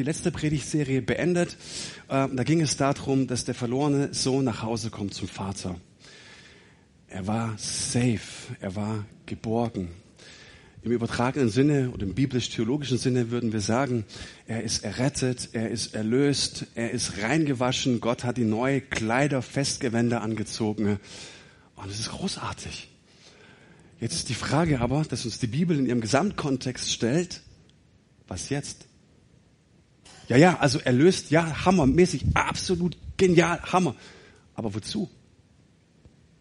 die letzte Predigtserie beendet. Ähm, da ging es darum, dass der verlorene Sohn nach Hause kommt zum Vater. Er war safe, er war geborgen. Im übertragenen Sinne oder im biblisch-theologischen Sinne würden wir sagen, er ist errettet, er ist erlöst, er ist reingewaschen, Gott hat die neue Kleider, Festgewänder angezogen. Und es ist großartig. Jetzt ist die Frage aber, dass uns die Bibel in ihrem Gesamtkontext stellt, was jetzt? Ja, ja, also erlöst, ja, hammermäßig, absolut genial, Hammer. Aber wozu?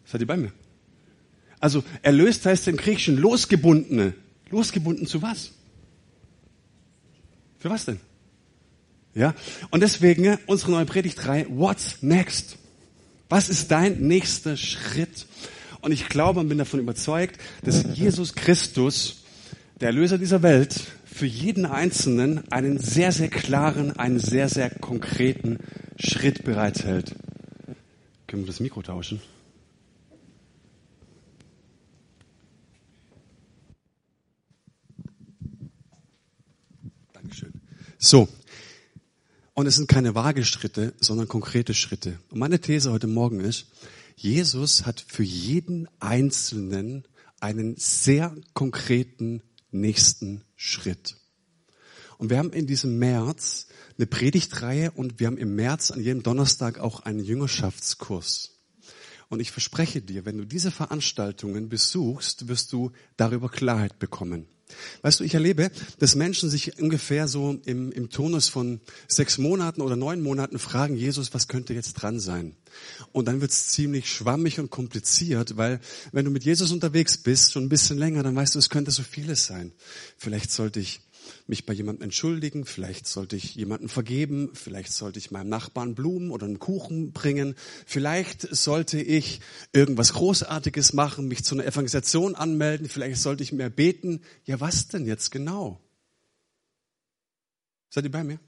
Seid ihr bei mir? Also erlöst heißt im Griechischen losgebundene. Losgebunden zu was? Für was denn? Ja, und deswegen unsere neue Predigtreihe, What's Next? Was ist dein nächster Schritt? Und ich glaube und bin davon überzeugt, dass Jesus Christus, der Erlöser dieser Welt, für jeden Einzelnen einen sehr, sehr klaren, einen sehr, sehr konkreten Schritt bereithält. Können wir das Mikro tauschen? Dankeschön. So. Und es sind keine vage Schritte, sondern konkrete Schritte. Und meine These heute Morgen ist, Jesus hat für jeden Einzelnen einen sehr konkreten nächsten Schritt. Und wir haben in diesem März eine Predigtreihe und wir haben im März an jedem Donnerstag auch einen Jüngerschaftskurs. Und ich verspreche dir, wenn du diese Veranstaltungen besuchst, wirst du darüber Klarheit bekommen. Weißt du, ich erlebe, dass Menschen sich ungefähr so im, im Tonus von sechs Monaten oder neun Monaten fragen, Jesus, was könnte jetzt dran sein? Und dann wird es ziemlich schwammig und kompliziert, weil wenn du mit Jesus unterwegs bist, schon ein bisschen länger, dann weißt du, es könnte so vieles sein. Vielleicht sollte ich mich bei jemandem entschuldigen, vielleicht sollte ich jemanden vergeben, vielleicht sollte ich meinem Nachbarn Blumen oder einen Kuchen bringen, vielleicht sollte ich irgendwas Großartiges machen, mich zu einer Evangelisation anmelden, vielleicht sollte ich mehr beten. Ja, was denn jetzt genau? Seid ihr bei mir?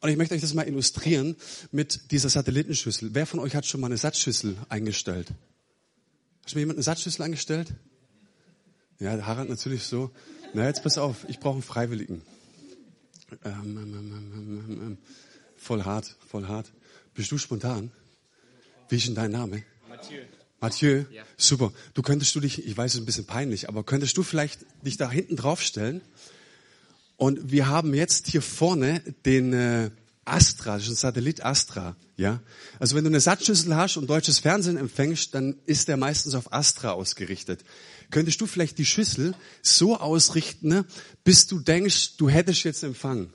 Und ich möchte euch das mal illustrieren mit dieser Satellitenschüssel. Wer von euch hat schon mal eine Satzschüssel eingestellt? Hat schon mal jemand eine Satzschüssel eingestellt? Ja, Harald natürlich so. Na, jetzt pass auf, ich brauche einen Freiwilligen. Ähm, ähm, ähm, voll hart, voll hart. Bist du spontan? Wie ist denn dein Name? Mathieu. Mathieu? Ja. Super. Du könntest du dich, ich weiß, es ist ein bisschen peinlich, aber könntest du vielleicht dich da hinten draufstellen? Und wir haben jetzt hier vorne den äh, Astra, das ist ein Satellit Astra, ja. Also wenn du eine Satzschüssel hast und deutsches Fernsehen empfängst, dann ist der meistens auf Astra ausgerichtet könntest du vielleicht die Schüssel so ausrichten, ne, bis du denkst, du hättest jetzt empfangen.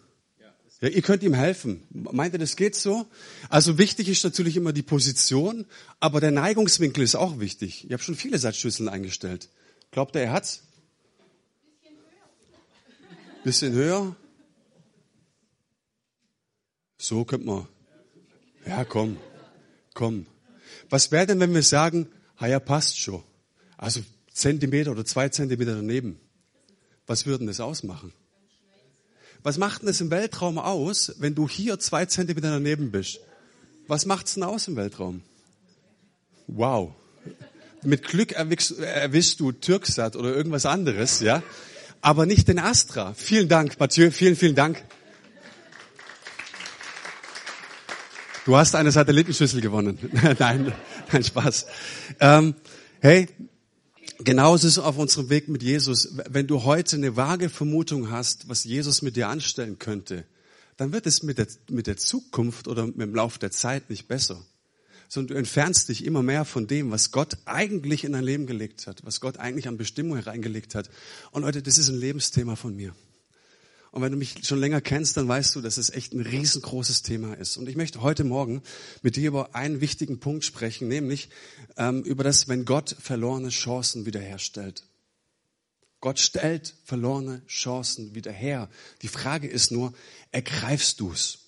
Ja, ihr könnt ihm helfen. Meint ihr, das geht so? Also wichtig ist natürlich immer die Position, aber der Neigungswinkel ist auch wichtig. Ich habe schon viele Satzschüsseln eingestellt. Glaubt ihr, er hat's? Bisschen höher? So könnte man. Ja, komm, komm. Was wäre denn, wenn wir sagen, ha ja, passt schon. Also Zentimeter oder zwei Zentimeter daneben. Was würden das ausmachen? Was macht denn es im Weltraum aus, wenn du hier zwei Zentimeter daneben bist? Was macht's denn aus im Weltraum? Wow. Mit Glück erwischst, erwischst du Türksat oder irgendwas anderes, ja? Aber nicht den Astra. Vielen Dank, Mathieu. Vielen, vielen Dank. Du hast eine Satellitenschüssel gewonnen. nein, nein, Spaß. Ähm, hey, Genauso ist es auf unserem Weg mit Jesus. Wenn du heute eine vage Vermutung hast, was Jesus mit dir anstellen könnte, dann wird es mit der, mit der Zukunft oder mit dem Lauf der Zeit nicht besser. Sondern du entfernst dich immer mehr von dem, was Gott eigentlich in dein Leben gelegt hat, was Gott eigentlich an Bestimmung hereingelegt hat. Und Leute, das ist ein Lebensthema von mir. Und wenn du mich schon länger kennst, dann weißt du, dass es echt ein riesengroßes Thema ist. Und ich möchte heute Morgen mit dir über einen wichtigen Punkt sprechen, nämlich ähm, über das, wenn Gott verlorene Chancen wiederherstellt. Gott stellt verlorene Chancen wieder her. Die Frage ist nur, ergreifst du's?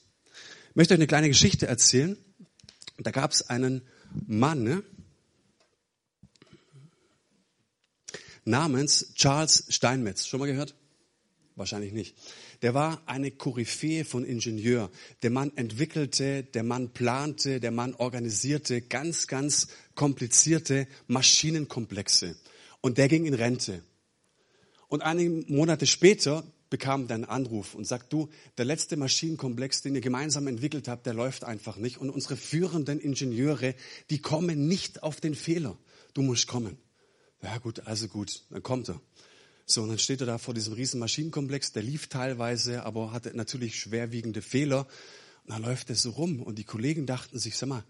Ich möchte euch eine kleine Geschichte erzählen. Da gab es einen Mann ne? namens Charles Steinmetz. Schon mal gehört? Wahrscheinlich nicht. Der war eine Koryphäe von Ingenieur. Der Mann entwickelte, der Mann plante, der Mann organisierte ganz, ganz komplizierte Maschinenkomplexe. Und der ging in Rente. Und einige Monate später bekam dann einen Anruf und sagt, du, der letzte Maschinenkomplex, den ihr gemeinsam entwickelt habt, der läuft einfach nicht. Und unsere führenden Ingenieure, die kommen nicht auf den Fehler. Du musst kommen. Ja gut, also gut, dann kommt er. So, und dann steht er da vor diesem riesen Maschinenkomplex, der lief teilweise, aber hatte natürlich schwerwiegende Fehler. Und dann läuft er so rum und die Kollegen dachten sich, sag mal,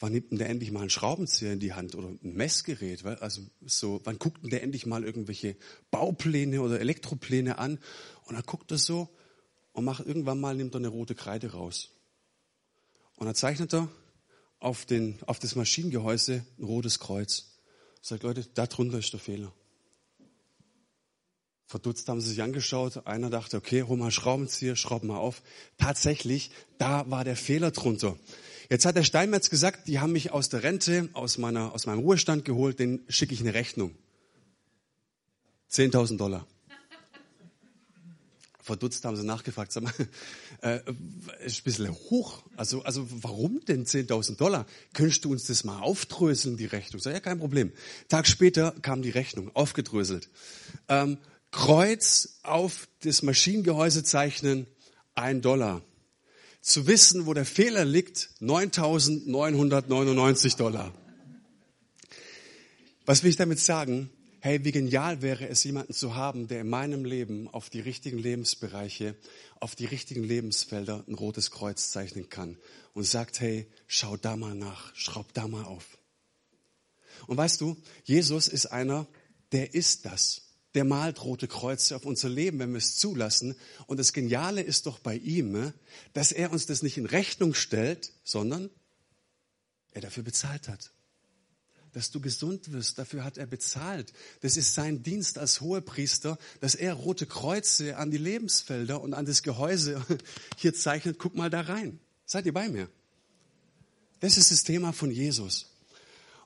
wann nimmt denn der endlich mal einen Schraubenzieher in die Hand oder ein Messgerät? Also so, wann guckt denn der endlich mal irgendwelche Baupläne oder Elektropläne an? Und dann guckt er so und macht irgendwann mal, nimmt er eine rote Kreide raus. Und dann zeichnet er auf, den, auf das Maschinengehäuse ein rotes Kreuz. Sagt, Leute, da drunter ist der Fehler. Verdutzt haben sie sich angeschaut. Einer dachte, okay, hol mal Schraubenzieher, schraub mal auf. Tatsächlich, da war der Fehler drunter. Jetzt hat der Steinmetz gesagt, die haben mich aus der Rente, aus, meiner, aus meinem Ruhestand geholt, den schicke ich eine Rechnung. 10.000 Dollar. Verdutzt haben sie nachgefragt, sag mal, äh, ist ein bisschen hoch. Also, also warum denn 10.000 Dollar? Könntest du uns das mal aufdröseln, die Rechnung? Sag, ja, kein Problem. Tag später kam die Rechnung, aufgedröselt. Ähm, Kreuz auf das Maschinengehäuse zeichnen, ein Dollar zu wissen, wo der Fehler liegt, 9.999 Dollar. Was will ich damit sagen? Hey, wie genial wäre es, jemanden zu haben, der in meinem Leben auf die richtigen Lebensbereiche, auf die richtigen Lebensfelder ein rotes Kreuz zeichnen kann und sagt, hey, schau da mal nach, schraub da mal auf. Und weißt du, Jesus ist einer, der ist das der malt rote Kreuze auf unser Leben, wenn wir es zulassen. Und das Geniale ist doch bei ihm, dass er uns das nicht in Rechnung stellt, sondern er dafür bezahlt hat. Dass du gesund wirst, dafür hat er bezahlt. Das ist sein Dienst als Hohepriester, dass er rote Kreuze an die Lebensfelder und an das Gehäuse hier zeichnet. Guck mal da rein. Seid ihr bei mir? Das ist das Thema von Jesus.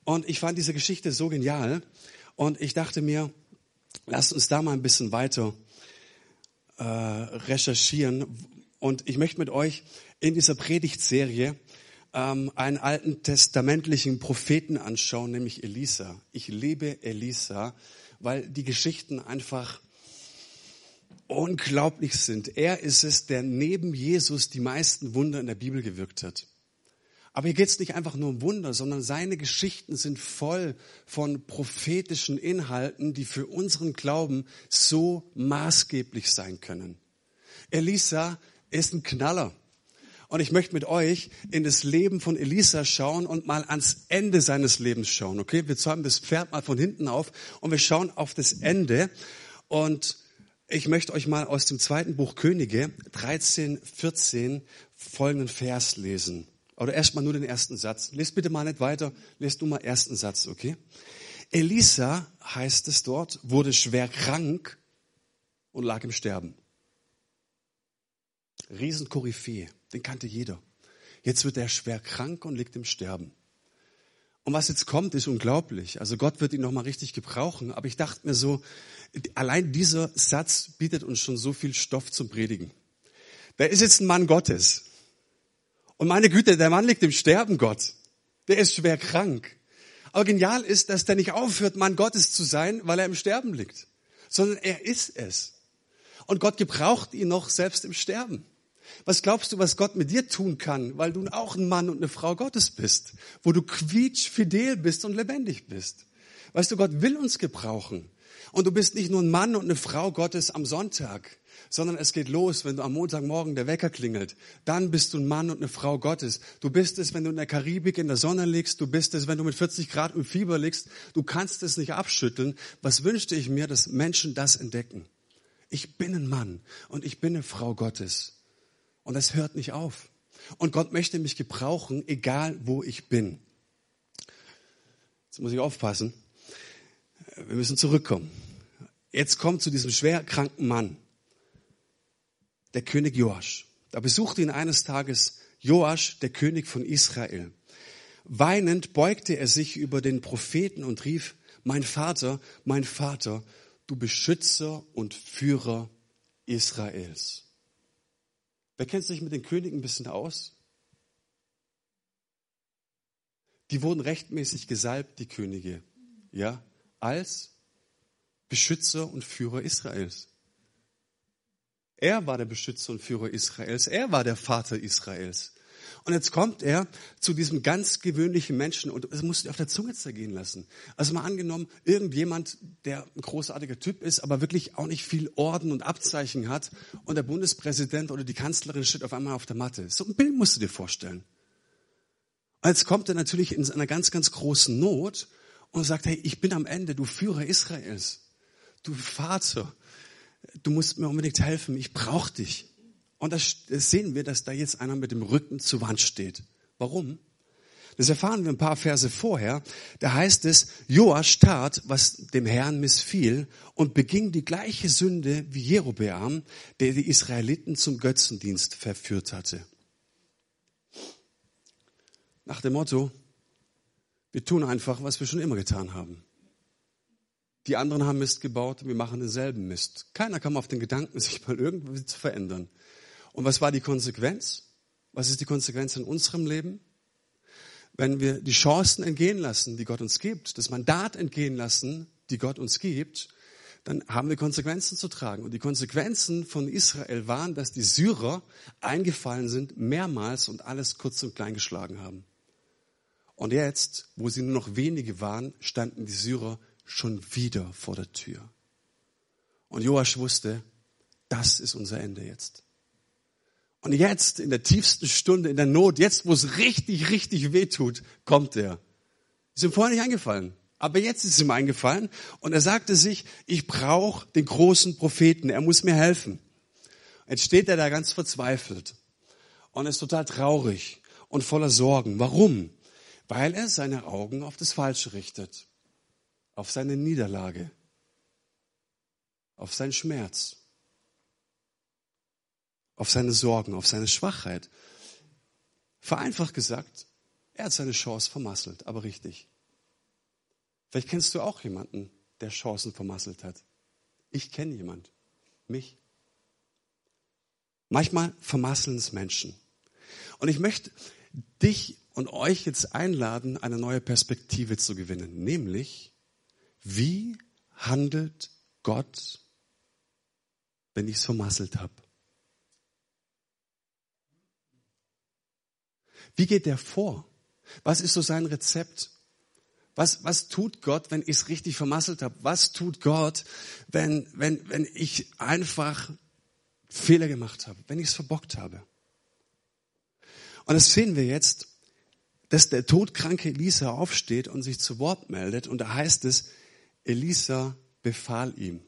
Und ich fand diese Geschichte so genial. Und ich dachte mir, Lasst uns da mal ein bisschen weiter äh, recherchieren. Und ich möchte mit euch in dieser Predigtserie ähm, einen alten testamentlichen Propheten anschauen, nämlich Elisa. Ich liebe Elisa, weil die Geschichten einfach unglaublich sind. Er ist es, der neben Jesus die meisten Wunder in der Bibel gewirkt hat. Aber hier geht es nicht einfach nur um Wunder, sondern seine Geschichten sind voll von prophetischen Inhalten, die für unseren Glauben so maßgeblich sein können. Elisa ist ein Knaller. Und ich möchte mit euch in das Leben von Elisa schauen und mal ans Ende seines Lebens schauen. Okay, wir zäumen das Pferd mal von hinten auf und wir schauen auf das Ende. Und ich möchte euch mal aus dem zweiten Buch Könige 13, 14 folgenden Vers lesen. Oder erstmal nur den ersten Satz. Lest bitte mal nicht weiter, lest nur mal ersten Satz, okay? Elisa, heißt es dort, wurde schwer krank und lag im Sterben. Riesenkoryphäe, den kannte jeder. Jetzt wird er schwer krank und liegt im Sterben. Und was jetzt kommt, ist unglaublich. Also Gott wird ihn nochmal richtig gebrauchen. Aber ich dachte mir so, allein dieser Satz bietet uns schon so viel Stoff zum Predigen. Da ist jetzt ein Mann Gottes. Und meine Güte, der Mann liegt im Sterben, Gott. Der ist schwer krank. Aber genial ist, dass der nicht aufhört, Mann Gottes zu sein, weil er im Sterben liegt, sondern er ist es. Und Gott gebraucht ihn noch selbst im Sterben. Was glaubst du, was Gott mit dir tun kann, weil du auch ein Mann und eine Frau Gottes bist, wo du quietsch fidel bist und lebendig bist? Weißt du, Gott will uns gebrauchen. Und du bist nicht nur ein Mann und eine Frau Gottes am Sonntag, sondern es geht los, wenn du am Montagmorgen der Wecker klingelt. Dann bist du ein Mann und eine Frau Gottes. Du bist es, wenn du in der Karibik in der Sonne liegst. Du bist es, wenn du mit 40 Grad im Fieber liegst. Du kannst es nicht abschütteln. Was wünschte ich mir, dass Menschen das entdecken? Ich bin ein Mann und ich bin eine Frau Gottes. Und das hört nicht auf. Und Gott möchte mich gebrauchen, egal wo ich bin. Jetzt muss ich aufpassen. Wir müssen zurückkommen. Jetzt kommt zu diesem schwer kranken Mann der König Joasch. Da besuchte ihn eines Tages Joasch, der König von Israel. Weinend beugte er sich über den Propheten und rief, mein Vater, mein Vater, du Beschützer und Führer Israels. Wer kennt sich mit den Königen ein bisschen aus? Die wurden rechtmäßig gesalbt, die Könige, ja, als Beschützer und Führer Israels. Er war der Beschützer und Führer Israels. Er war der Vater Israels. Und jetzt kommt er zu diesem ganz gewöhnlichen Menschen und es musste auf der Zunge zergehen lassen. Also mal angenommen, irgendjemand, der ein großartiger Typ ist, aber wirklich auch nicht viel Orden und Abzeichen hat und der Bundespräsident oder die Kanzlerin steht auf einmal auf der Matte. So ein Bild musst du dir vorstellen. Und jetzt kommt er natürlich in einer ganz, ganz großen Not und sagt, hey, ich bin am Ende, du Führer Israels, du Vater, du musst mir unbedingt helfen, ich brauche dich. Und da sehen wir, dass da jetzt einer mit dem Rücken zur Wand steht. Warum? Das erfahren wir ein paar Verse vorher. Da heißt es, Joasch tat, was dem Herrn missfiel und beging die gleiche Sünde wie Jerobeam, der die Israeliten zum Götzendienst verführt hatte. Nach dem Motto, wir tun einfach, was wir schon immer getan haben. Die anderen haben Mist gebaut, wir machen denselben Mist. Keiner kam auf den Gedanken, sich mal irgendwie zu verändern. Und was war die Konsequenz? Was ist die Konsequenz in unserem Leben? Wenn wir die Chancen entgehen lassen, die Gott uns gibt, das Mandat entgehen lassen, die Gott uns gibt, dann haben wir Konsequenzen zu tragen. Und die Konsequenzen von Israel waren, dass die Syrer eingefallen sind, mehrmals und alles kurz und klein geschlagen haben. Und jetzt, wo sie nur noch wenige waren, standen die Syrer schon wieder vor der Tür. Und Joasch wusste, das ist unser Ende jetzt. Und jetzt, in der tiefsten Stunde, in der Not, jetzt, wo es richtig, richtig weh tut, kommt er. Ist ihm vorher nicht eingefallen. Aber jetzt ist ihm eingefallen und er sagte sich, ich brauche den großen Propheten, er muss mir helfen. Jetzt steht er da ganz verzweifelt und ist total traurig und voller Sorgen. Warum? Weil er seine Augen auf das Falsche richtet, auf seine Niederlage, auf seinen Schmerz auf seine Sorgen, auf seine Schwachheit. Vereinfacht gesagt, er hat seine Chance vermasselt, aber richtig. Vielleicht kennst du auch jemanden, der Chancen vermasselt hat. Ich kenne jemand, mich. Manchmal vermasseln es Menschen. Und ich möchte dich und euch jetzt einladen, eine neue Perspektive zu gewinnen, nämlich, wie handelt Gott, wenn ich es vermasselt habe? Wie geht er vor? Was ist so sein Rezept? Was, was tut Gott, wenn ich es richtig vermasselt habe? Was tut Gott, wenn, wenn, wenn ich einfach Fehler gemacht habe, wenn ich es verbockt habe? Und das sehen wir jetzt, dass der todkranke Elisa aufsteht und sich zu Wort meldet. Und da heißt es, Elisa befahl ihm,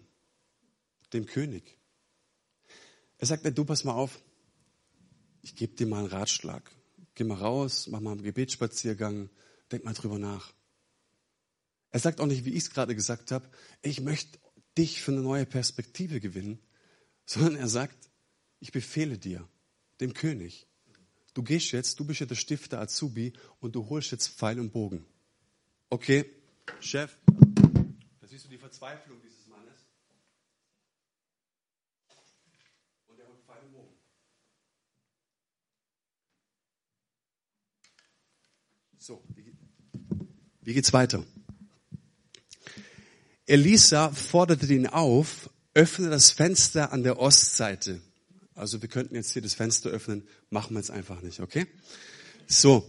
dem König. Er sagt, du pass mal auf, ich gebe dir mal einen Ratschlag. Geh mal raus, mach mal einen Gebetsspaziergang, denk mal drüber nach. Er sagt auch nicht, wie ich es gerade gesagt habe, ich möchte dich für eine neue Perspektive gewinnen, sondern er sagt, ich befehle dir, dem König, du gehst jetzt, du bist ja der Stifter Azubi und du holst jetzt Pfeil und Bogen. Okay, Chef, da siehst du die Verzweiflung dieses So, wie geht's weiter? Elisa forderte ihn auf, öffne das Fenster an der Ostseite. Also wir könnten jetzt hier das Fenster öffnen, machen wir jetzt einfach nicht, okay? So.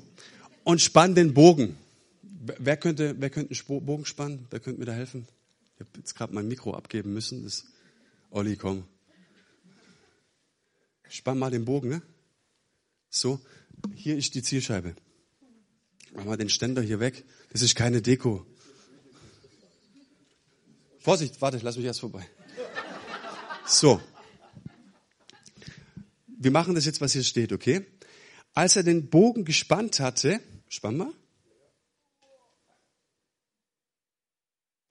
Und spann den Bogen. Wer könnte, wer könnte einen Bogen spannen? Wer könnte mir da helfen? Habe jetzt gerade mein Mikro abgeben müssen. Das, Olli, komm. Spann mal den Bogen, ne? So. Hier ist die Zielscheibe. Mach mal den Ständer hier weg. Das ist keine Deko. Vorsicht, warte, lass mich erst vorbei. So. Wir machen das jetzt, was hier steht, okay? Als er den Bogen gespannt hatte, spann mal,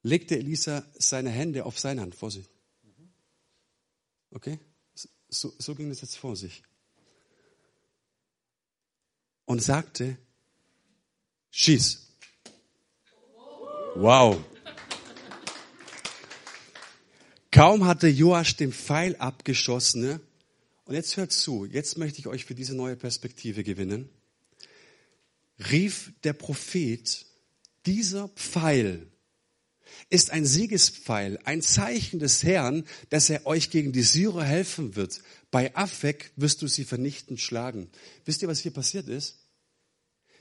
legte Elisa seine Hände auf seine Hand. Vorsicht. Okay? So, so ging das jetzt vor sich. Und sagte, Schieß. Wow. Kaum hatte Joasch den Pfeil abgeschossen, ne? und jetzt hört zu, jetzt möchte ich euch für diese neue Perspektive gewinnen, rief der Prophet, dieser Pfeil ist ein Siegespfeil, ein Zeichen des Herrn, dass er euch gegen die Syrer helfen wird. Bei Affek wirst du sie vernichtend schlagen. Wisst ihr, was hier passiert ist?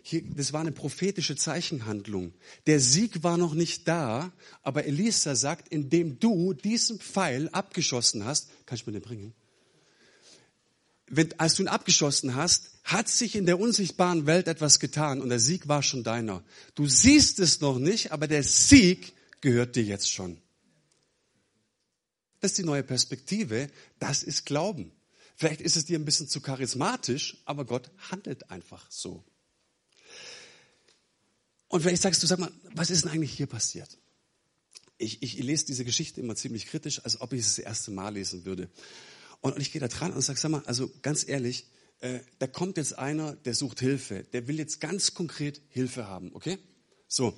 Hier, das war eine prophetische Zeichenhandlung. Der Sieg war noch nicht da, aber Elisa sagt, indem du diesen Pfeil abgeschossen hast, kannst du mir den bringen? Wenn, als du ihn abgeschossen hast, hat sich in der unsichtbaren Welt etwas getan und der Sieg war schon deiner. Du siehst es noch nicht, aber der Sieg gehört dir jetzt schon. Das ist die neue Perspektive. Das ist Glauben. Vielleicht ist es dir ein bisschen zu charismatisch, aber Gott handelt einfach so. Und vielleicht sagst du, sag mal, was ist denn eigentlich hier passiert? Ich, ich lese diese Geschichte immer ziemlich kritisch, als ob ich es das erste Mal lesen würde. Und, und ich gehe da dran und sage, sag mal, also ganz ehrlich, äh, da kommt jetzt einer, der sucht Hilfe, der will jetzt ganz konkret Hilfe haben, okay? So.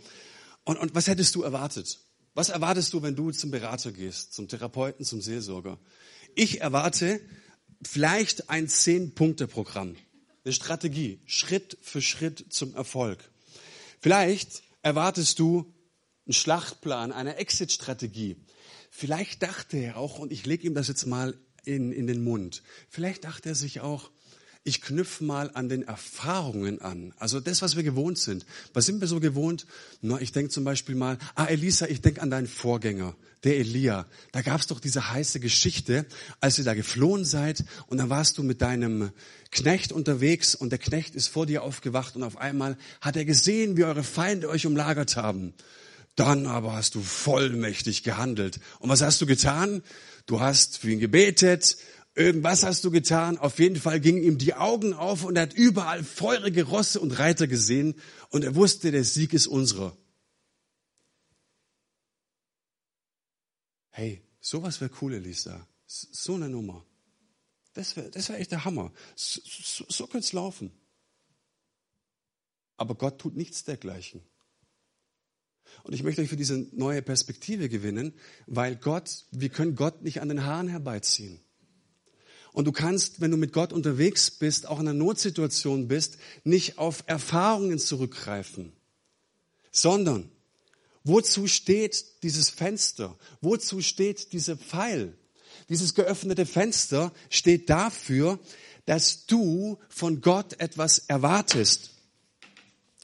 Und, und was hättest du erwartet? Was erwartest du, wenn du zum Berater gehst, zum Therapeuten, zum Seelsorger? Ich erwarte vielleicht ein Zehn-Punkte-Programm, eine Strategie, Schritt für Schritt zum Erfolg. Vielleicht erwartest du einen Schlachtplan, eine Exit-Strategie. Vielleicht dachte er auch, und ich lege ihm das jetzt mal in, in den Mund, vielleicht dachte er sich auch, ich knüpfe mal an den Erfahrungen an. Also das, was wir gewohnt sind. Was sind wir so gewohnt? Na, ich denke zum Beispiel mal, ah Elisa, ich denke an deinen Vorgänger, der Elia. Da gab es doch diese heiße Geschichte, als ihr da geflohen seid und dann warst du mit deinem Knecht unterwegs und der Knecht ist vor dir aufgewacht und auf einmal hat er gesehen, wie eure Feinde euch umlagert haben. Dann aber hast du vollmächtig gehandelt. Und was hast du getan? Du hast für ihn gebetet, Irgendwas hast du getan. Auf jeden Fall gingen ihm die Augen auf und er hat überall feurige Rosse und Reiter gesehen und er wusste, der Sieg ist unserer. Hey, sowas wäre cool, Elisa. So eine Nummer. Das wäre das wär echt der Hammer. So, so, so könnte es laufen. Aber Gott tut nichts dergleichen. Und ich möchte euch für diese neue Perspektive gewinnen, weil Gott, wir können Gott nicht an den Haaren herbeiziehen. Und du kannst, wenn du mit Gott unterwegs bist, auch in einer Notsituation bist, nicht auf Erfahrungen zurückgreifen, sondern wozu steht dieses Fenster? Wozu steht dieser Pfeil? Dieses geöffnete Fenster steht dafür, dass du von Gott etwas erwartest.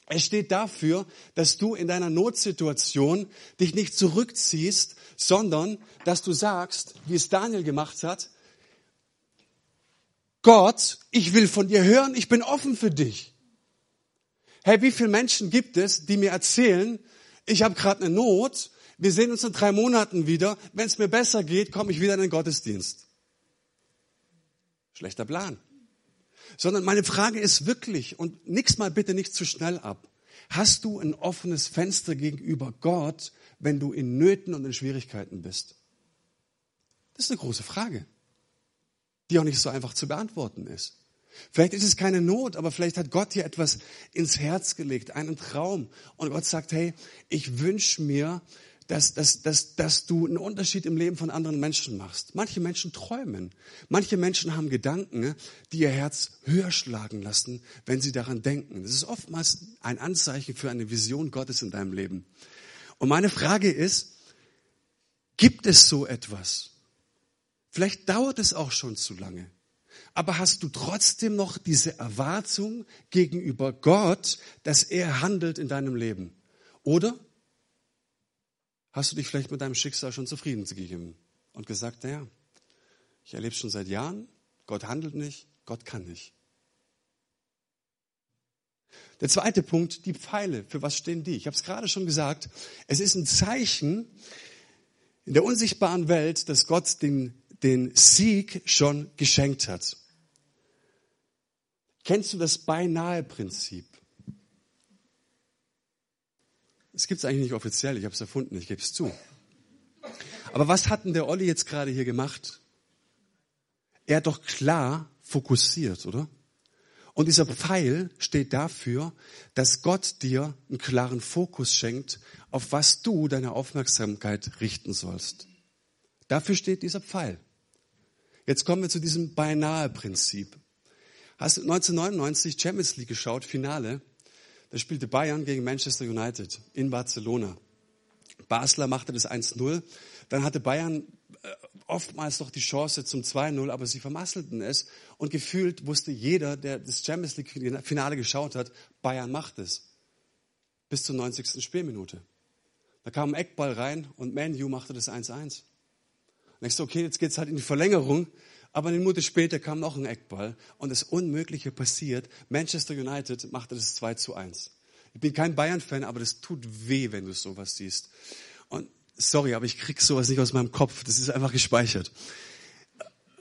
Es steht dafür, dass du in deiner Notsituation dich nicht zurückziehst, sondern dass du sagst, wie es Daniel gemacht hat, Gott, ich will von dir hören, ich bin offen für dich. Hey, wie viele Menschen gibt es, die mir erzählen, ich habe gerade eine Not, wir sehen uns in drei Monaten wieder, wenn es mir besser geht, komme ich wieder in den Gottesdienst. Schlechter Plan. Sondern meine Frage ist wirklich, und nix mal bitte nicht zu schnell ab, hast du ein offenes Fenster gegenüber Gott, wenn du in Nöten und in Schwierigkeiten bist? Das ist eine große Frage die auch nicht so einfach zu beantworten ist. Vielleicht ist es keine Not, aber vielleicht hat Gott dir etwas ins Herz gelegt, einen Traum. Und Gott sagt, hey, ich wünsche mir, dass, dass, dass, dass du einen Unterschied im Leben von anderen Menschen machst. Manche Menschen träumen. Manche Menschen haben Gedanken, die ihr Herz höher schlagen lassen, wenn sie daran denken. Das ist oftmals ein Anzeichen für eine Vision Gottes in deinem Leben. Und meine Frage ist, gibt es so etwas? Vielleicht dauert es auch schon zu lange. Aber hast du trotzdem noch diese Erwartung gegenüber Gott, dass er handelt in deinem Leben? Oder hast du dich vielleicht mit deinem Schicksal schon zufrieden gegeben und gesagt, naja, ich erlebe es schon seit Jahren, Gott handelt nicht, Gott kann nicht. Der zweite Punkt, die Pfeile. Für was stehen die? Ich habe es gerade schon gesagt. Es ist ein Zeichen in der unsichtbaren Welt, dass Gott den den Sieg schon geschenkt hat. Kennst du das Beinahe-Prinzip? Es gibt es eigentlich nicht offiziell, ich habe es erfunden, ich gebe es zu. Aber was hat denn der Olli jetzt gerade hier gemacht? Er hat doch klar fokussiert, oder? Und dieser Pfeil steht dafür, dass Gott dir einen klaren Fokus schenkt, auf was du deine Aufmerksamkeit richten sollst. Dafür steht dieser Pfeil. Jetzt kommen wir zu diesem Beinahe-Prinzip. Hast du 1999 Champions League geschaut, Finale? Da spielte Bayern gegen Manchester United in Barcelona. Basler machte das 1-0. Dann hatte Bayern äh, oftmals noch die Chance zum 2-0, aber sie vermasselten es. Und gefühlt wusste jeder, der das Champions League Finale geschaut hat, Bayern macht es. Bis zur 90. Spielminute. Da kam ein Eckball rein und Manu machte das 1-1. Und ich so, okay, jetzt geht's halt in die Verlängerung. Aber eine Minute später kam noch ein Eckball und das Unmögliche passiert. Manchester United machte das 2 zu 1. Ich bin kein Bayern-Fan, aber das tut weh, wenn du sowas siehst. Und sorry, aber ich krieg sowas nicht aus meinem Kopf. Das ist einfach gespeichert.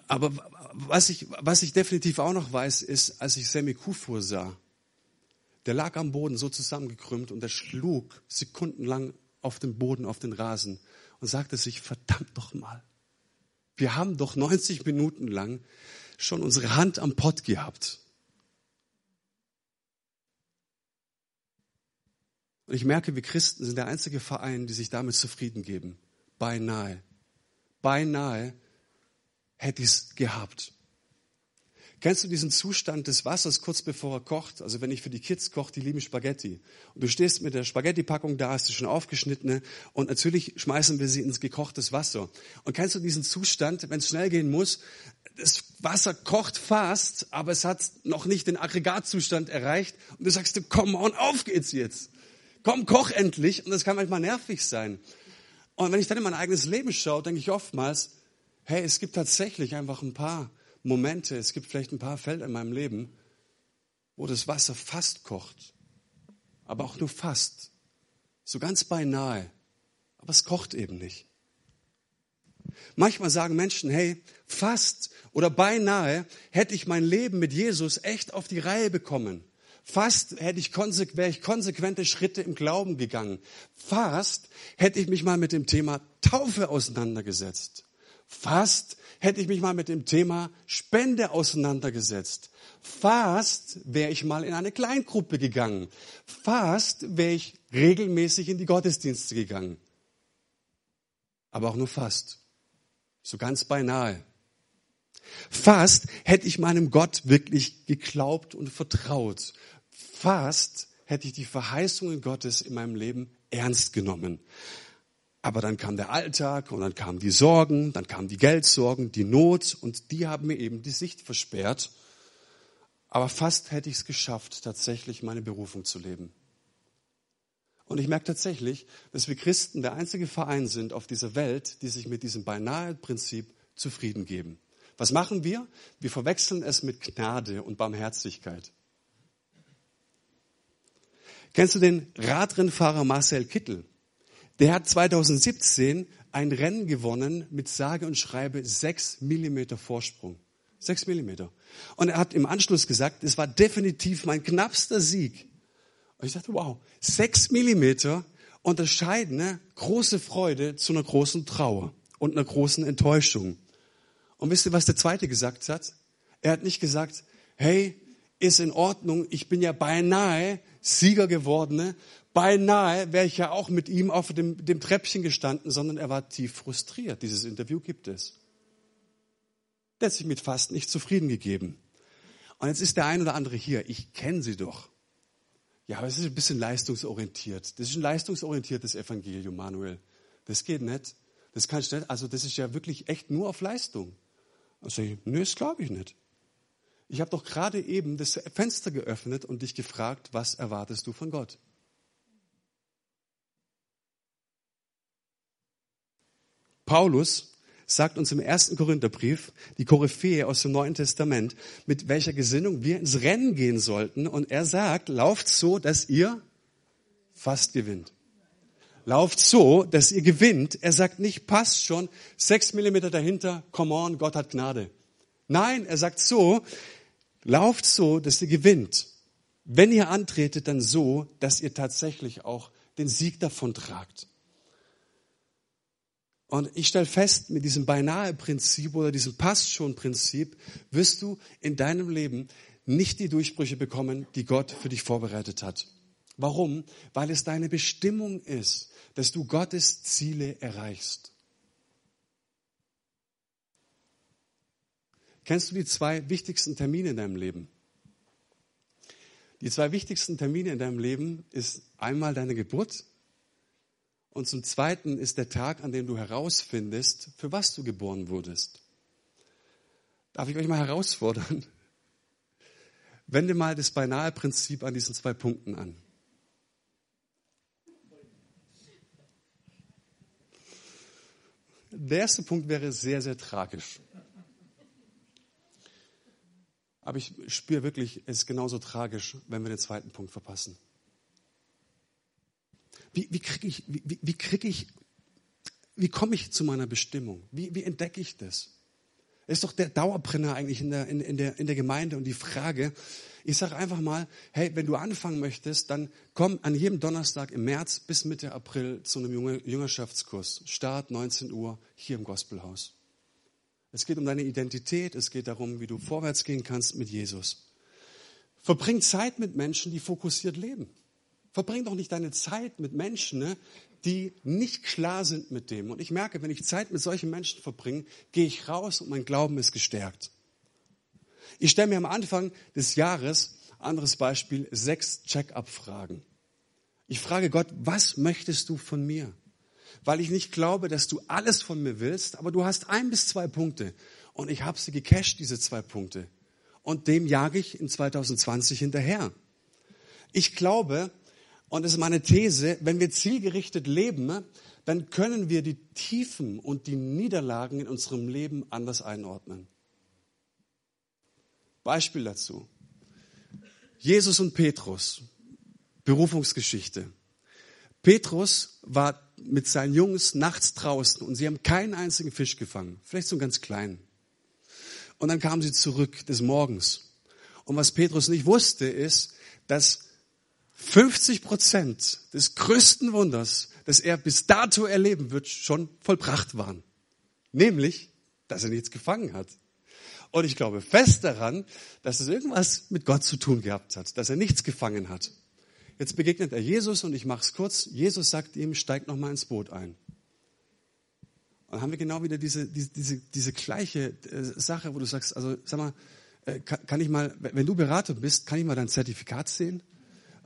Aber was ich, was ich definitiv auch noch weiß, ist, als ich Sammy Kufur sah, der lag am Boden so zusammengekrümmt und er schlug sekundenlang auf den Boden, auf den Rasen und sagte sich, verdammt doch mal. Wir haben doch 90 Minuten lang schon unsere Hand am Pott gehabt. Und ich merke, wir Christen sind der einzige Verein, die sich damit zufrieden geben. Beinahe. Beinahe hätte ich es gehabt. Kennst du diesen Zustand des Wassers kurz bevor er kocht? Also wenn ich für die Kids koche, die lieben Spaghetti. Und du stehst mit der Spaghetti-Packung da, hast du schon aufgeschnittene und natürlich schmeißen wir sie ins gekochtes Wasser. Und kennst du diesen Zustand, wenn es schnell gehen muss? Das Wasser kocht fast, aber es hat noch nicht den Aggregatzustand erreicht. Und du sagst, komm on, auf geht's jetzt. Komm, koch endlich. Und das kann manchmal nervig sein. Und wenn ich dann in mein eigenes Leben schaue, denke ich oftmals, hey, es gibt tatsächlich einfach ein paar Momente, es gibt vielleicht ein paar Felder in meinem Leben, wo das Wasser fast kocht, aber auch nur fast, so ganz beinahe, aber es kocht eben nicht. Manchmal sagen Menschen, hey, fast oder beinahe hätte ich mein Leben mit Jesus echt auf die Reihe bekommen. Fast hätte ich wäre ich konsequente Schritte im Glauben gegangen. Fast hätte ich mich mal mit dem Thema Taufe auseinandergesetzt. Fast hätte ich mich mal mit dem Thema Spende auseinandergesetzt. Fast wäre ich mal in eine Kleingruppe gegangen. Fast wäre ich regelmäßig in die Gottesdienste gegangen. Aber auch nur fast. So ganz beinahe. Fast hätte ich meinem Gott wirklich geglaubt und vertraut. Fast hätte ich die Verheißungen Gottes in meinem Leben ernst genommen. Aber dann kam der Alltag und dann kamen die Sorgen, dann kamen die Geldsorgen, die Not und die haben mir eben die Sicht versperrt. Aber fast hätte ich es geschafft, tatsächlich meine Berufung zu leben. Und ich merke tatsächlich, dass wir Christen der einzige Verein sind auf dieser Welt, die sich mit diesem beinahe Prinzip zufrieden geben. Was machen wir? Wir verwechseln es mit Gnade und Barmherzigkeit. Kennst du den Radrennfahrer Marcel Kittel? Der hat 2017 ein Rennen gewonnen mit sage und schreibe sechs Millimeter Vorsprung. Sechs Millimeter. Und er hat im Anschluss gesagt, es war definitiv mein knappster Sieg. Und ich dachte, wow, sechs Millimeter unterscheiden ne, große Freude zu einer großen Trauer und einer großen Enttäuschung. Und wisst ihr, was der Zweite gesagt hat? Er hat nicht gesagt, hey, ist in Ordnung, ich bin ja beinahe Sieger geworden, ne? Beinahe wäre ich ja auch mit ihm auf dem, dem Treppchen gestanden, sondern er war tief frustriert. Dieses Interview gibt es. Der hat sich mit fast nicht zufrieden gegeben. Und jetzt ist der ein oder andere hier. Ich kenne sie doch. Ja, aber es ist ein bisschen leistungsorientiert. Das ist ein leistungsorientiertes Evangelium, Manuel. Das geht nicht. Das kann ich nicht. Also das ist ja wirklich echt nur auf Leistung. Also, nö, das glaube ich nicht. Ich habe doch gerade eben das Fenster geöffnet und dich gefragt, was erwartest du von Gott? Paulus sagt uns im ersten Korintherbrief, die Koryphäe aus dem Neuen Testament, mit welcher Gesinnung wir ins Rennen gehen sollten. Und er sagt, lauft so, dass ihr fast gewinnt. Lauft so, dass ihr gewinnt. Er sagt nicht, passt schon, sechs Millimeter dahinter, come on, Gott hat Gnade. Nein, er sagt so, lauft so, dass ihr gewinnt. Wenn ihr antretet, dann so, dass ihr tatsächlich auch den Sieg davon tragt. Und ich stelle fest, mit diesem Beinahe-Prinzip oder diesem Passt-schon-Prinzip wirst du in deinem Leben nicht die Durchbrüche bekommen, die Gott für dich vorbereitet hat. Warum? Weil es deine Bestimmung ist, dass du Gottes Ziele erreichst. Kennst du die zwei wichtigsten Termine in deinem Leben? Die zwei wichtigsten Termine in deinem Leben ist einmal deine Geburt Und zum Zweiten ist der Tag, an dem du herausfindest, für was du geboren wurdest. Darf ich euch mal herausfordern? Wende mal das Beinahe-Prinzip an diesen zwei Punkten an. Der erste Punkt wäre sehr, sehr tragisch. Aber ich spüre wirklich, es ist genauso tragisch, wenn wir den zweiten Punkt verpassen. Wie, wie kriege ich, wie, wie krieg ich, wie komme ich zu meiner Bestimmung? Wie, wie entdecke ich das? Ist doch der Dauerbrenner eigentlich in der, in, in, der, in der Gemeinde und die Frage, ich sage einfach mal, hey, wenn du anfangen möchtest, dann komm an jedem Donnerstag im März bis Mitte April zu einem Jüngerschaftskurs. Start 19 Uhr hier im Gospelhaus. Es geht um deine Identität, es geht darum, wie du vorwärts gehen kannst mit Jesus. Verbring Zeit mit Menschen, die fokussiert leben. Verbring doch nicht deine Zeit mit Menschen, ne, die nicht klar sind mit dem. Und ich merke, wenn ich Zeit mit solchen Menschen verbringe, gehe ich raus und mein Glauben ist gestärkt. Ich stelle mir am Anfang des Jahres, anderes Beispiel, sechs Check-up-Fragen. Ich frage Gott, was möchtest du von mir? Weil ich nicht glaube, dass du alles von mir willst, aber du hast ein bis zwei Punkte. Und ich habe sie gecached, diese zwei Punkte. Und dem jage ich in 2020 hinterher. Ich glaube, und das ist meine These, wenn wir zielgerichtet leben, dann können wir die Tiefen und die Niederlagen in unserem Leben anders einordnen. Beispiel dazu. Jesus und Petrus, Berufungsgeschichte. Petrus war mit seinen Jungs nachts draußen und sie haben keinen einzigen Fisch gefangen, vielleicht so einen ganz kleinen. Und dann kamen sie zurück des Morgens. Und was Petrus nicht wusste, ist, dass 50 Prozent des größten Wunders, das er bis dato erleben wird, schon vollbracht waren. Nämlich, dass er nichts gefangen hat. Und ich glaube fest daran, dass es irgendwas mit Gott zu tun gehabt hat, dass er nichts gefangen hat. Jetzt begegnet er Jesus und ich mache es kurz. Jesus sagt ihm, steig noch mal ins Boot ein. Und dann haben wir genau wieder diese, diese, diese, diese gleiche äh, Sache, wo du sagst, also sag mal, äh, kann, kann ich mal, wenn du Berater bist, kann ich mal dein Zertifikat sehen?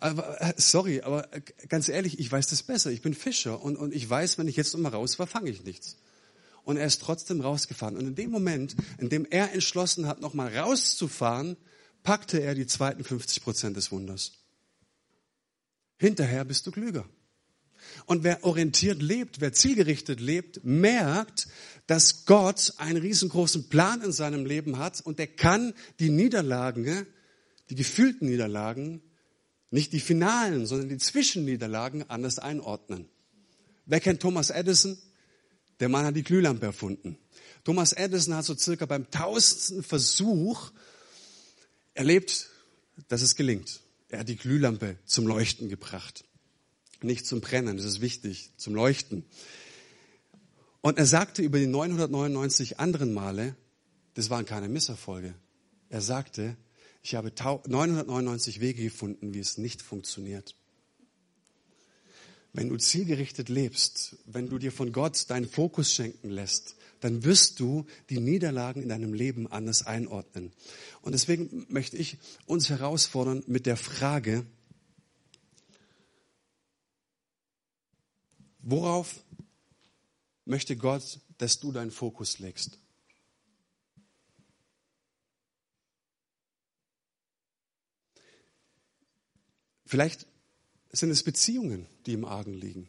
Aber, äh, sorry, aber äh, ganz ehrlich, ich weiß das besser. Ich bin Fischer und, und ich weiß, wenn ich jetzt immer raus war, fange ich nichts. Und er ist trotzdem rausgefahren. Und in dem Moment, in dem er entschlossen hat, nochmal rauszufahren, packte er die zweiten 50 Prozent des Wunders. Hinterher bist du klüger. Und wer orientiert lebt, wer zielgerichtet lebt, merkt, dass Gott einen riesengroßen Plan in seinem Leben hat und er kann die Niederlagen, die gefühlten Niederlagen, nicht die finalen, sondern die Zwischenniederlagen anders einordnen. Wer kennt Thomas Edison? Der Mann hat die Glühlampe erfunden. Thomas Edison hat so circa beim tausendsten Versuch erlebt, dass es gelingt. Er hat die Glühlampe zum Leuchten gebracht. Nicht zum Brennen, das ist wichtig, zum Leuchten. Und er sagte über die 999 anderen Male, das waren keine Misserfolge. Er sagte, ich habe 999 Wege gefunden, wie es nicht funktioniert. Wenn du zielgerichtet lebst, wenn du dir von Gott deinen Fokus schenken lässt, dann wirst du die Niederlagen in deinem Leben anders einordnen. Und deswegen möchte ich uns herausfordern mit der Frage, worauf möchte Gott, dass du deinen Fokus legst? Vielleicht sind es Beziehungen, die im Argen liegen.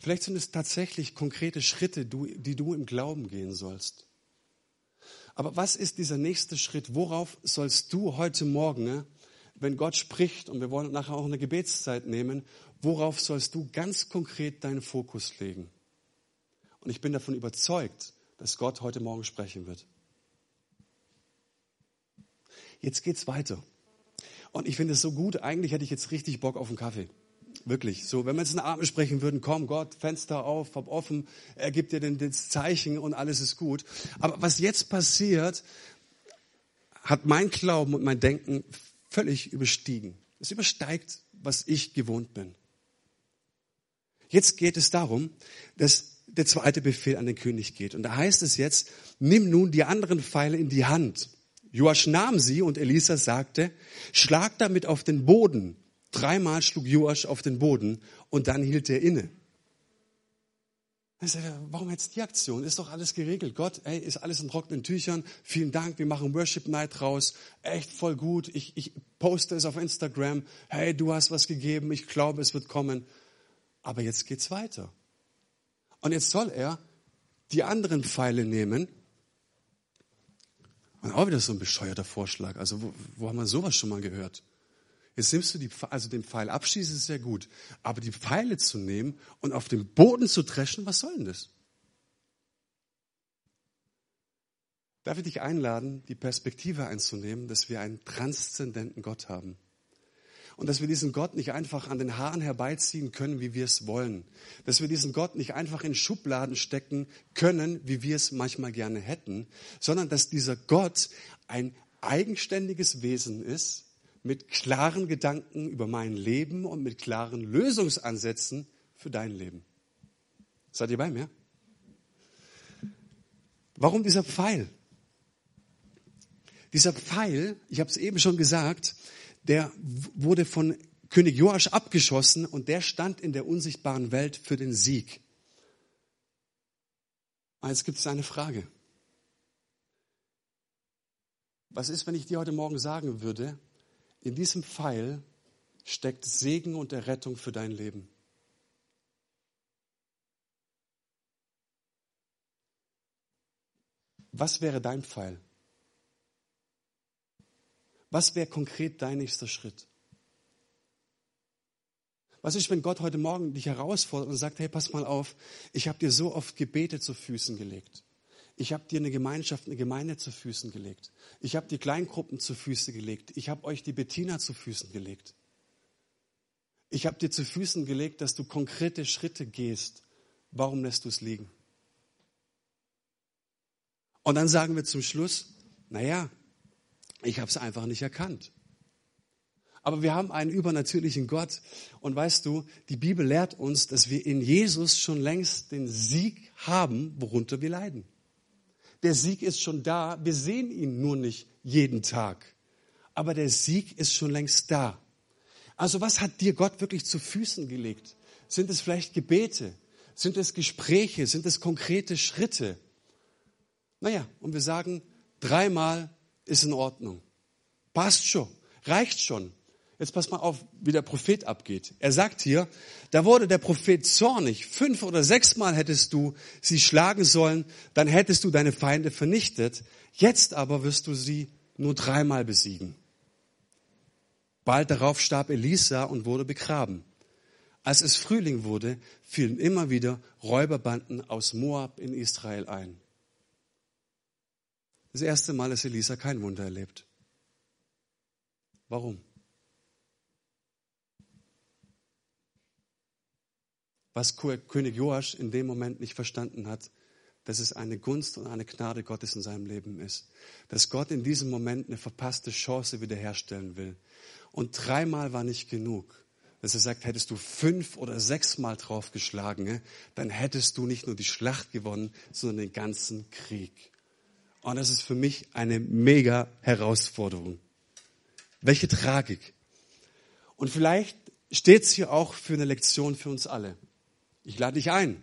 Vielleicht sind es tatsächlich konkrete Schritte, die du im Glauben gehen sollst. Aber was ist dieser nächste Schritt? Worauf sollst du heute Morgen, ne, wenn Gott spricht, und wir wollen nachher auch eine Gebetszeit nehmen, worauf sollst du ganz konkret deinen Fokus legen? Und ich bin davon überzeugt, dass Gott heute Morgen sprechen wird. Jetzt geht's weiter. Und ich finde es so gut, eigentlich hätte ich jetzt richtig Bock auf einen Kaffee. Wirklich. So, wenn wir jetzt einen Abend sprechen würden, komm Gott, Fenster auf, hab offen, er gibt dir das Zeichen und alles ist gut. Aber was jetzt passiert, hat mein Glauben und mein Denken völlig überstiegen. Es übersteigt, was ich gewohnt bin. Jetzt geht es darum, dass der zweite Befehl an den König geht. Und da heißt es jetzt, nimm nun die anderen Pfeile in die Hand. Joasch nahm sie und Elisa sagte, schlag damit auf den Boden. Dreimal schlug Joasch auf den Boden und dann hielt er inne. Warum jetzt die Aktion? Ist doch alles geregelt. Gott, ey, ist alles in trockenen Tüchern. Vielen Dank, wir machen Worship Night raus. Echt voll gut. Ich, ich poste es auf Instagram. Hey, du hast was gegeben. Ich glaube, es wird kommen. Aber jetzt geht's weiter. Und jetzt soll er die anderen Pfeile nehmen. Und auch wieder so ein bescheuerter Vorschlag. Also, wo, wo haben wir sowas schon mal gehört? Jetzt nimmst du die, also den Pfeil abschießen ist sehr gut, aber die Pfeile zu nehmen und auf dem Boden zu dreschen, was soll denn das? Darf ich dich einladen, die Perspektive einzunehmen, dass wir einen transzendenten Gott haben? Und dass wir diesen Gott nicht einfach an den Haaren herbeiziehen können, wie wir es wollen. Dass wir diesen Gott nicht einfach in Schubladen stecken können, wie wir es manchmal gerne hätten, sondern dass dieser Gott ein eigenständiges Wesen ist, mit klaren Gedanken über mein Leben und mit klaren Lösungsansätzen für dein Leben. Seid ihr bei mir? Warum dieser Pfeil? Dieser Pfeil, ich habe es eben schon gesagt, der wurde von König Joasch abgeschossen und der stand in der unsichtbaren Welt für den Sieg. Jetzt gibt es eine Frage. Was ist, wenn ich dir heute Morgen sagen würde, in diesem Pfeil steckt Segen und Errettung für dein Leben. Was wäre dein Pfeil? Was wäre konkret dein nächster Schritt? Was ist, wenn Gott heute Morgen dich herausfordert und sagt, hey, pass mal auf, ich habe dir so oft Gebete zu Füßen gelegt. Ich habe dir eine Gemeinschaft, eine Gemeinde zu Füßen gelegt. Ich habe die Kleingruppen zu Füßen gelegt. Ich habe euch die Bettina zu Füßen gelegt. Ich habe dir zu Füßen gelegt, dass du konkrete Schritte gehst. Warum lässt du es liegen? Und dann sagen wir zum Schluss, naja, ich habe es einfach nicht erkannt. Aber wir haben einen übernatürlichen Gott. Und weißt du, die Bibel lehrt uns, dass wir in Jesus schon längst den Sieg haben, worunter wir leiden. Der Sieg ist schon da. Wir sehen ihn nur nicht jeden Tag. Aber der Sieg ist schon längst da. Also was hat dir Gott wirklich zu Füßen gelegt? Sind es vielleicht Gebete? Sind es Gespräche? Sind es konkrete Schritte? Naja, und wir sagen, dreimal ist in Ordnung. Passt schon, reicht schon. Jetzt pass mal auf, wie der Prophet abgeht. Er sagt hier, da wurde der Prophet zornig. Fünf oder sechsmal hättest du sie schlagen sollen, dann hättest du deine Feinde vernichtet. Jetzt aber wirst du sie nur dreimal besiegen. Bald darauf starb Elisa und wurde begraben. Als es Frühling wurde, fielen immer wieder Räuberbanden aus Moab in Israel ein. Das erste Mal, dass Elisa kein Wunder erlebt. Warum? Was König Joasch in dem Moment nicht verstanden hat, dass es eine Gunst und eine Gnade Gottes in seinem Leben ist. Dass Gott in diesem Moment eine verpasste Chance wiederherstellen will. Und dreimal war nicht genug. Dass er sagt, hättest du fünf oder sechsmal draufgeschlagen, dann hättest du nicht nur die Schlacht gewonnen, sondern den ganzen Krieg. Und das ist für mich eine mega Herausforderung. Welche Tragik. Und vielleicht steht es hier auch für eine Lektion für uns alle. Ich lade dich ein.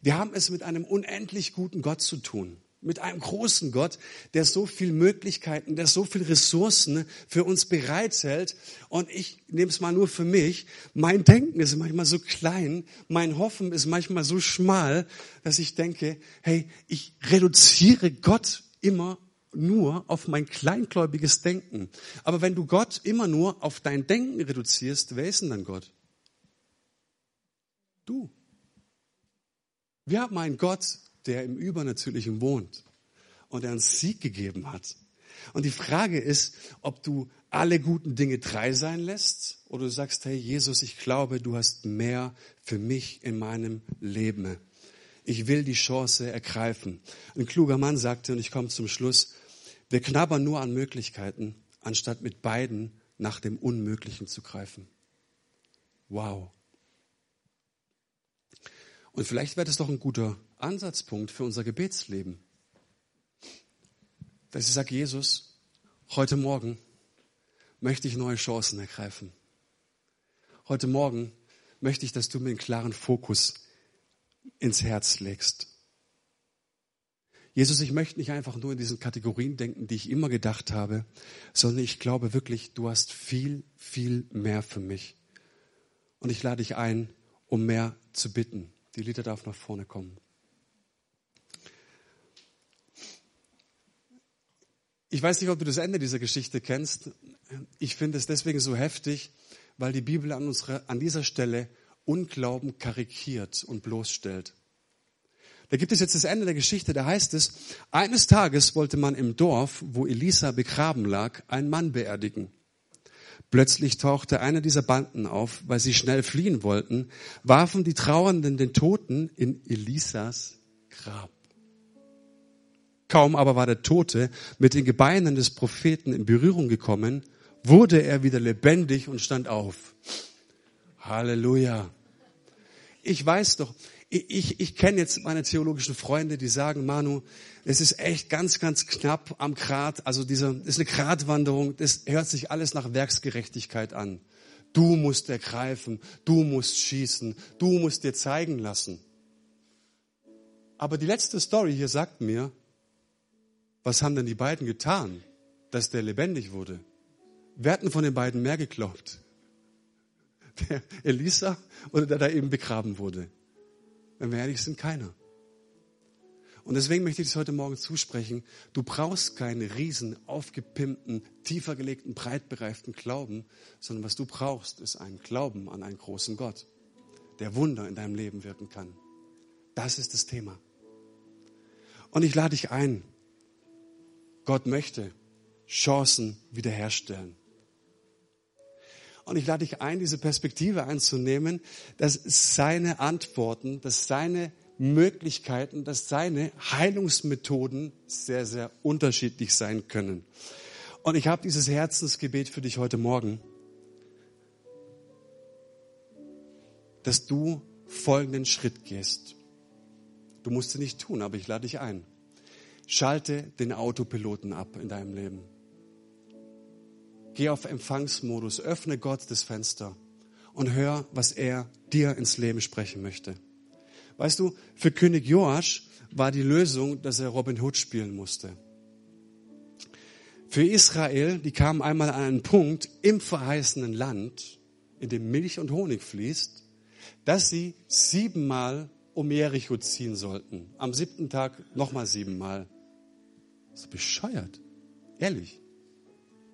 Wir haben es mit einem unendlich guten Gott zu tun. Mit einem großen Gott, der so viele Möglichkeiten, der so viele Ressourcen für uns bereithält. Und ich nehme es mal nur für mich. Mein Denken ist manchmal so klein, mein Hoffen ist manchmal so schmal, dass ich denke, hey, ich reduziere Gott immer nur auf mein kleingläubiges Denken. Aber wenn du Gott immer nur auf dein Denken reduzierst, wer ist denn dann Gott? Du. Wir haben einen Gott, der im Übernatürlichen wohnt und der uns Sieg gegeben hat. Und die Frage ist, ob du alle guten Dinge drei sein lässt oder du sagst, hey Jesus, ich glaube, du hast mehr für mich in meinem Leben. Ich will die Chance ergreifen. Ein kluger Mann sagte, und ich komme zum Schluss, wir knabbern nur an Möglichkeiten, anstatt mit beiden nach dem Unmöglichen zu greifen. Wow. Und vielleicht wäre das doch ein guter Ansatzpunkt für unser Gebetsleben. Dass ich sage, Jesus, heute Morgen möchte ich neue Chancen ergreifen. heute Morgen möchte ich, dass du mir einen klaren Fokus ins Herz legst. Jesus, ich möchte nicht einfach nur in diesen Kategorien denken, die ich immer gedacht habe, sondern ich glaube wirklich, du hast viel, viel mehr für mich. Und ich lade dich ein, um mehr zu bitten. Die Lieder darf nach vorne kommen. Ich weiß nicht, ob du das Ende dieser Geschichte kennst. Ich finde es deswegen so heftig, weil die Bibel an, unsere, an dieser Stelle Unglauben karikiert und bloßstellt. Da gibt es jetzt das Ende der Geschichte, da heißt es, eines Tages wollte man im Dorf, wo Elisa begraben lag, einen Mann beerdigen. Plötzlich tauchte einer dieser Banden auf, weil sie schnell fliehen wollten, warfen die Trauernden den Toten in Elisas Grab. Kaum aber war der Tote mit den Gebeinen des Propheten in Berührung gekommen, wurde er wieder lebendig und stand auf. Halleluja. Ich weiß doch, ich, ich, kenne jetzt meine theologischen Freunde, die sagen, Manu, es ist echt ganz, ganz knapp am Grad, also diese, ist eine Gratwanderung, das hört sich alles nach Werksgerechtigkeit an. Du musst ergreifen, du musst schießen, du musst dir zeigen lassen. Aber die letzte Story hier sagt mir, was haben denn die beiden getan, dass der lebendig wurde? Wer hat denn von den beiden mehr geglaubt? Der Elisa oder der da eben begraben wurde? Wenn wir ehrlich sind, keiner. Und deswegen möchte ich dir heute Morgen zusprechen, du brauchst keinen riesen, aufgepimpten, tiefer gelegten, breit bereiften Glauben, sondern was du brauchst, ist ein Glauben an einen großen Gott, der Wunder in deinem Leben wirken kann. Das ist das Thema. Und ich lade dich ein, Gott möchte Chancen wiederherstellen. Und ich lade dich ein, diese Perspektive einzunehmen, dass seine Antworten, dass seine Möglichkeiten, dass seine Heilungsmethoden sehr, sehr unterschiedlich sein können. Und ich habe dieses Herzensgebet für dich heute Morgen, dass du folgenden Schritt gehst. Du musst es nicht tun, aber ich lade dich ein. Schalte den Autopiloten ab in deinem Leben. Geh auf Empfangsmodus, öffne Gott das Fenster und hör, was er dir ins Leben sprechen möchte. Weißt du, für König Joasch war die Lösung, dass er Robin Hood spielen musste. Für Israel, die kamen einmal an einen Punkt im verheißenen Land, in dem Milch und Honig fließt, dass sie siebenmal um Jericho ziehen sollten. Am siebten Tag nochmal siebenmal. Ist bescheuert. Ehrlich.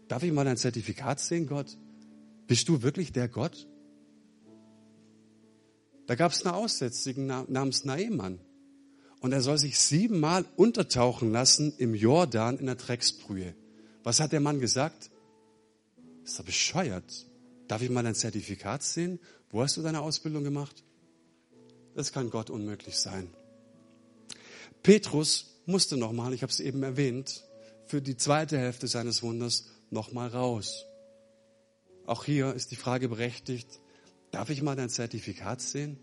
Darf ich mal dein Zertifikat sehen, Gott? Bist du wirklich der Gott? Da gab es eine Aussätzigen namens Naemann. Und er soll sich siebenmal untertauchen lassen im Jordan in der Drecksbrühe. Was hat der Mann gesagt? Ist doch bescheuert. Darf ich mal dein Zertifikat sehen? Wo hast du deine Ausbildung gemacht? Das kann Gott unmöglich sein. Petrus musste nochmal, ich habe es eben erwähnt, für die zweite Hälfte seines Wunders nochmal raus. Auch hier ist die Frage berechtigt, darf ich mal dein Zertifikat sehen?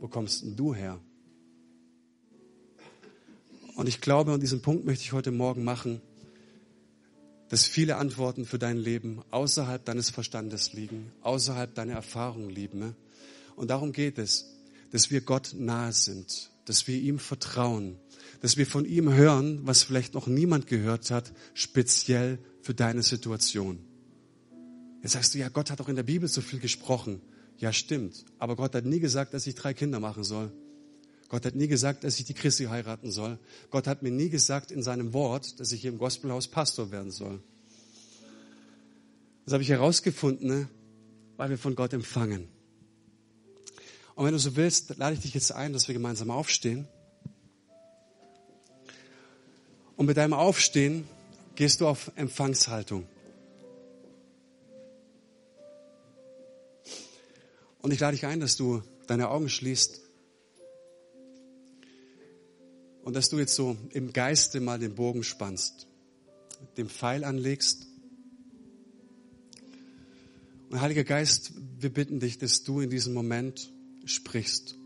Wo kommst denn du her? Und ich glaube, an diesem Punkt möchte ich heute Morgen machen, dass viele Antworten für dein Leben außerhalb deines Verstandes liegen, außerhalb deiner Erfahrung liegen. Und darum geht es, dass wir Gott nahe sind, dass wir ihm vertrauen, dass wir von ihm hören, was vielleicht noch niemand gehört hat, speziell für deine Situation. Jetzt sagst du, ja, Gott hat auch in der Bibel so viel gesprochen. Ja, stimmt. Aber Gott hat nie gesagt, dass ich drei Kinder machen soll. Gott hat nie gesagt, dass ich die Christi heiraten soll. Gott hat mir nie gesagt in seinem Wort, dass ich hier im Gospelhaus Pastor werden soll. Das habe ich herausgefunden, ne? weil wir von Gott empfangen. Und wenn du so willst, lade ich dich jetzt ein, dass wir gemeinsam aufstehen. Und mit deinem Aufstehen gehst du auf Empfangshaltung. Und ich lade dich ein, dass du deine Augen schließt und dass du jetzt so im Geiste mal den Bogen spannst, den Pfeil anlegst. Und Heiliger Geist, wir bitten dich, dass du in diesem Moment sprichst.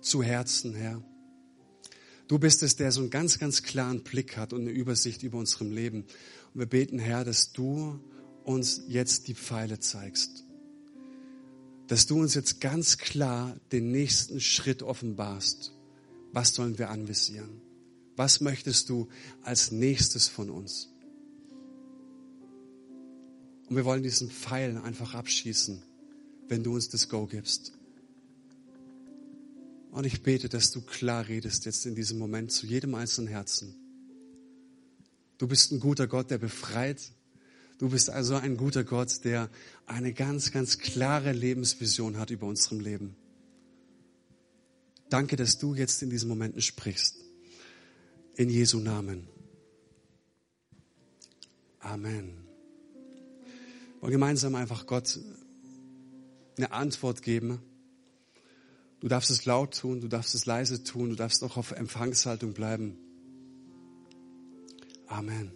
Zu Herzen, Herr. Du bist es, der so einen ganz, ganz klaren Blick hat und eine Übersicht über unserem Leben. Und wir beten, Herr, dass du uns jetzt die Pfeile zeigst. dass du uns jetzt ganz klar den nächsten Schritt offenbarst. Was sollen wir anvisieren? Was möchtest du als nächstes von uns? Und wir wollen diesen Pfeil einfach abschießen, wenn du uns das Go gibst. Und ich bete, dass du klar redest jetzt in diesem Moment zu jedem einzelnen Herzen. Du bist ein guter Gott, der befreit. Du bist also ein guter Gott, der eine ganz, ganz klare Lebensvision hat über unserem Leben. Danke, dass du jetzt in diesen Momenten sprichst. In Jesu Namen. Amen. Und gemeinsam einfach Gott eine Antwort geben. Du darfst es laut tun, du darfst es leise tun, du darfst auch auf Empfangshaltung bleiben. Amen.